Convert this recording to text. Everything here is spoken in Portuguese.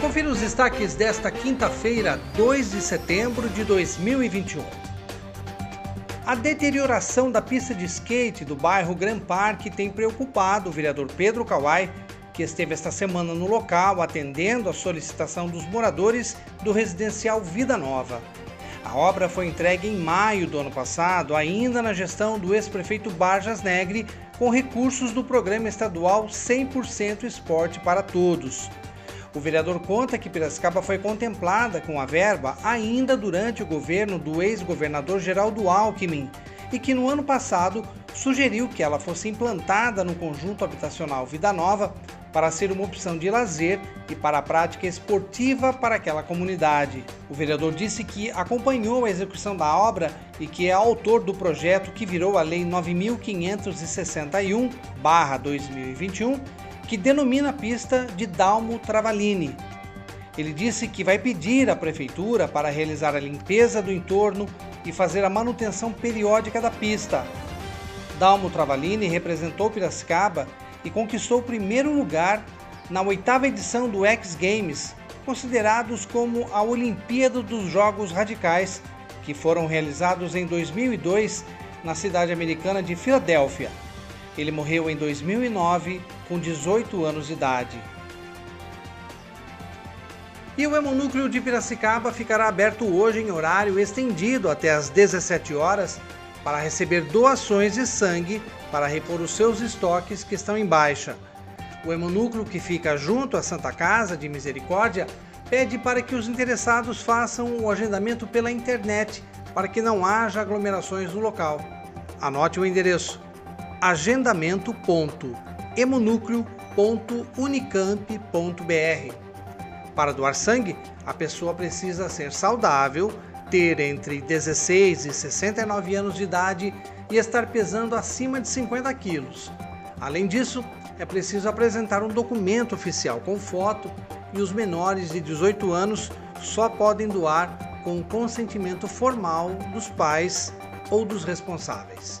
Confira os destaques desta quinta-feira, 2 de setembro de 2021. A deterioração da pista de skate do bairro Grand Park tem preocupado o vereador Pedro Kawai, que esteve esta semana no local atendendo a solicitação dos moradores do residencial Vida Nova. A obra foi entregue em maio do ano passado, ainda na gestão do ex-prefeito Barjas Negre, com recursos do programa estadual 100% Esporte para Todos. O vereador conta que Piracicaba foi contemplada com a verba ainda durante o governo do ex-governador Geraldo Alckmin e que no ano passado sugeriu que ela fosse implantada no conjunto habitacional Vida Nova para ser uma opção de lazer e para a prática esportiva para aquela comunidade. O vereador disse que acompanhou a execução da obra e que é autor do projeto que virou a Lei 9561-2021, que denomina a pista de Dalmo Travalini. Ele disse que vai pedir à prefeitura para realizar a limpeza do entorno e fazer a manutenção periódica da pista. Dalmo Travalini representou Piracicaba e conquistou o primeiro lugar na oitava edição do X Games, considerados como a Olimpíada dos Jogos Radicais, que foram realizados em 2002 na cidade americana de Filadélfia. Ele morreu em 2009 com 18 anos de idade. E o Hemonúcleo de Piracicaba ficará aberto hoje em horário estendido até às 17 horas para receber doações de sangue para repor os seus estoques que estão em baixa. O hemonúcleo que fica junto à Santa Casa de Misericórdia pede para que os interessados façam o agendamento pela internet para que não haja aglomerações no local. Anote o endereço: agendamento.hemonúcleo.unicamp.br. Para doar sangue, a pessoa precisa ser saudável ter entre 16 e 69 anos de idade e estar pesando acima de 50 quilos. Além disso, é preciso apresentar um documento oficial com foto e os menores de 18 anos só podem doar com o consentimento formal dos pais ou dos responsáveis.